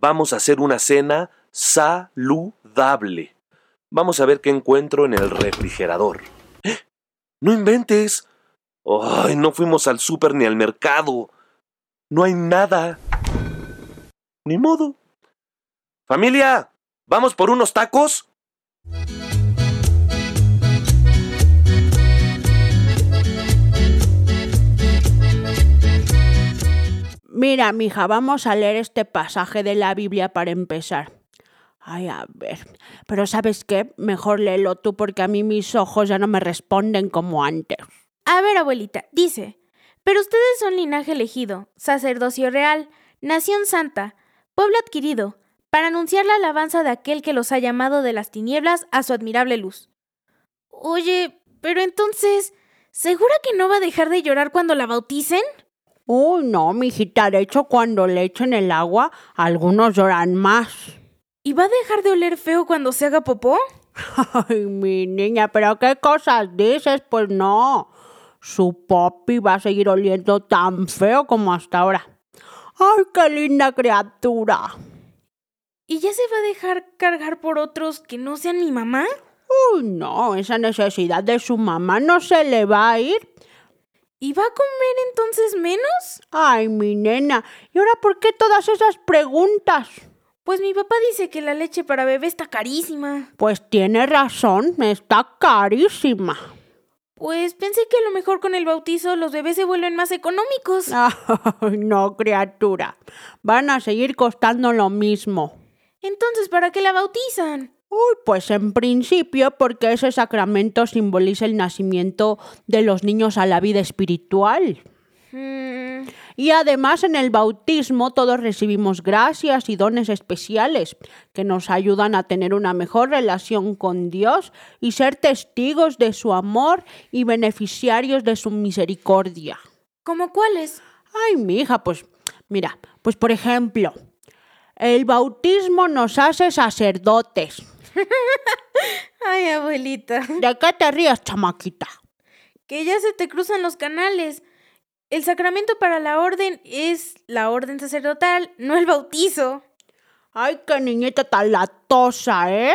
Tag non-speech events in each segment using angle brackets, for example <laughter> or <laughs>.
Vamos a hacer una cena saludable. Vamos a ver qué encuentro en el refrigerador. ¡Eh! <gasps> ¡No inventes! ¡Ay, no fuimos al súper ni al mercado! No hay nada. Ni modo. Familia, ¿vamos por unos tacos? Mira, mija, vamos a leer este pasaje de la Biblia para empezar. Ay, a ver. Pero ¿sabes qué? Mejor léelo tú porque a mí mis ojos ya no me responden como antes. A ver, abuelita, dice, pero ustedes son linaje elegido, sacerdocio real, nación santa, pueblo adquirido, para anunciar la alabanza de aquel que los ha llamado de las tinieblas a su admirable luz. Oye, pero entonces, ¿segura que no va a dejar de llorar cuando la bauticen? Uy, no, mijita, de hecho cuando le echen el agua, algunos lloran más. ¿Y va a dejar de oler feo cuando se haga popó? <laughs> Ay, mi niña, pero qué cosas dices, pues no. Su popi va a seguir oliendo tan feo como hasta ahora. Ay, qué linda criatura. ¿Y ya se va a dejar cargar por otros que no sean mi mamá? Uy, no, esa necesidad de su mamá no se le va a ir. ¿Y va a comer entonces menos? Ay, mi nena, ¿y ahora por qué todas esas preguntas? Pues mi papá dice que la leche para bebé está carísima. Pues tiene razón, está carísima. Pues pensé que a lo mejor con el bautizo los bebés se vuelven más económicos. <laughs> Ay, no, criatura. Van a seguir costando lo mismo. Entonces, ¿para qué la bautizan? Uy, pues en principio porque ese sacramento simboliza el nacimiento de los niños a la vida espiritual. Mm, Y además en el bautismo todos recibimos gracias y dones especiales que nos ayudan a tener una mejor relación con Dios y ser testigos de su amor y beneficiarios de su misericordia. ¿Cómo cuáles? Ay, mi hija, pues mira, pues por ejemplo, el bautismo nos hace sacerdotes. <laughs> Ay, abuelita. ¿De qué te rías, chamaquita? Que ya se te cruzan los canales. El sacramento para la orden es la orden sacerdotal, no el bautizo. Ay, qué niñita tan latosa, ¿eh?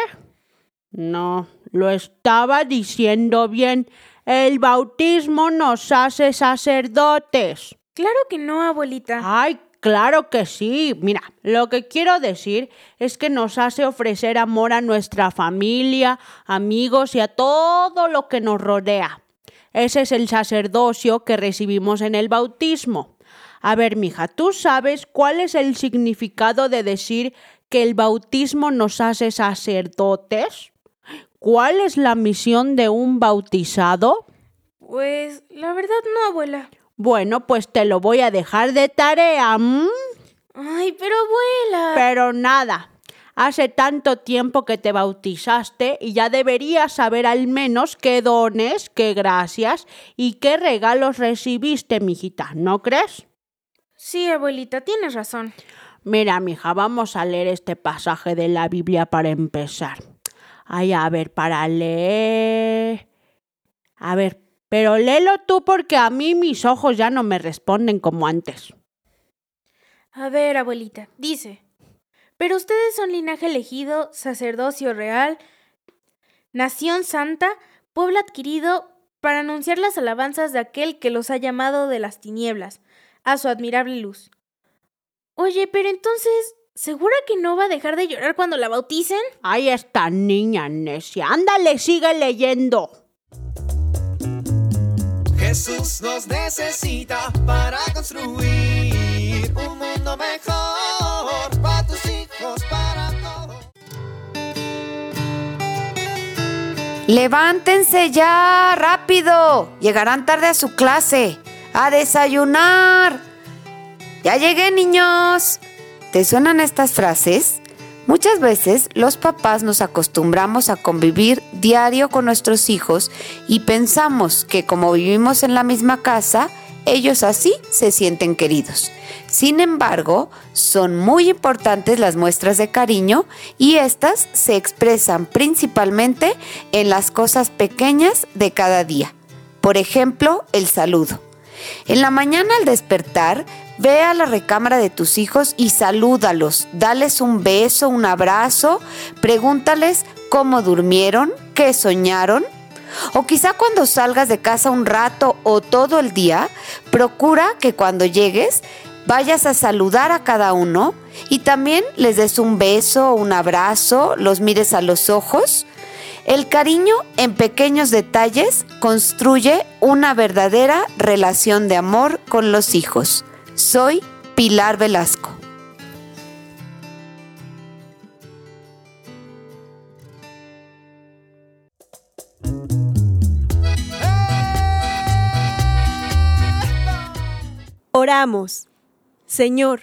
No, lo estaba diciendo bien. El bautismo nos hace sacerdotes. Claro que no, abuelita. Ay, claro que sí. Mira, lo que quiero decir es que nos hace ofrecer amor a nuestra familia, amigos y a todo lo que nos rodea. Ese es el sacerdocio que recibimos en el bautismo. A ver, mija, ¿tú sabes cuál es el significado de decir que el bautismo nos hace sacerdotes? ¿Cuál es la misión de un bautizado? Pues la verdad no, abuela. Bueno, pues te lo voy a dejar de tarea. ¿m? Ay, pero abuela. Pero nada, hace tanto tiempo que te bautizaste y ya deberías saber al menos qué dones, qué gracias y qué regalos recibiste, mijita, ¿no crees? Sí, abuelita, tienes razón. Mira, mija, vamos a leer este pasaje de la Biblia para empezar. Ay, a ver, para leer. A ver, pero léelo tú porque a mí mis ojos ya no me responden como antes. A ver, abuelita, dice. Pero ustedes son linaje elegido, sacerdocio real, nación santa, pueblo adquirido, para anunciar las alabanzas de aquel que los ha llamado de las tinieblas, a su admirable luz. Oye, pero entonces, ¿segura que no va a dejar de llorar cuando la bauticen? Ay, esta niña necia. Ándale, sigue leyendo. Jesús nos necesita para construir un mundo mejor para tus hijos, para todos. Levántense ya, rápido. Llegarán tarde a su clase. A desayunar. Ya llegué, niños. ¿Te suenan estas frases? Muchas veces los papás nos acostumbramos a convivir diario con nuestros hijos y pensamos que como vivimos en la misma casa, ellos así se sienten queridos. Sin embargo, son muy importantes las muestras de cariño y estas se expresan principalmente en las cosas pequeñas de cada día. Por ejemplo, el saludo. En la mañana al despertar, ve a la recámara de tus hijos y salúdalos, dales un beso, un abrazo, pregúntales cómo durmieron, qué soñaron. O quizá cuando salgas de casa un rato o todo el día, procura que cuando llegues vayas a saludar a cada uno y también les des un beso, un abrazo, los mires a los ojos. El cariño en pequeños detalles construye una verdadera relación de amor con los hijos. Soy Pilar Velasco. Oramos. Señor,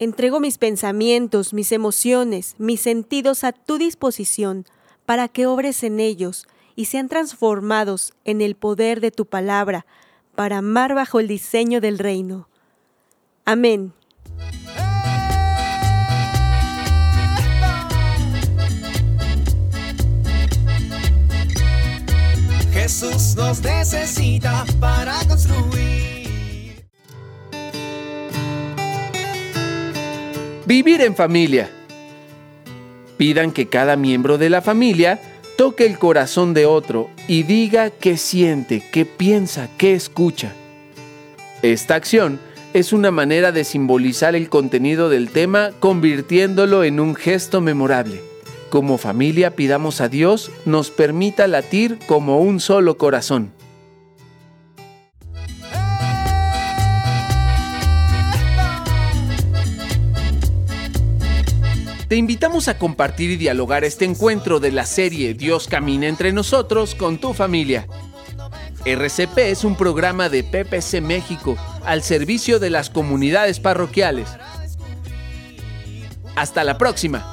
entrego mis pensamientos, mis emociones, mis sentidos a tu disposición para que obres en ellos y sean transformados en el poder de tu palabra para amar bajo el diseño del reino. Amén. Jesús nos necesita para construir. Vivir en familia. Pidan que cada miembro de la familia toque el corazón de otro y diga qué siente, qué piensa, qué escucha. Esta acción es una manera de simbolizar el contenido del tema convirtiéndolo en un gesto memorable. Como familia pidamos a Dios nos permita latir como un solo corazón. Te invitamos a compartir y dialogar este encuentro de la serie Dios camina entre nosotros con tu familia. RCP es un programa de PPC México al servicio de las comunidades parroquiales. Hasta la próxima.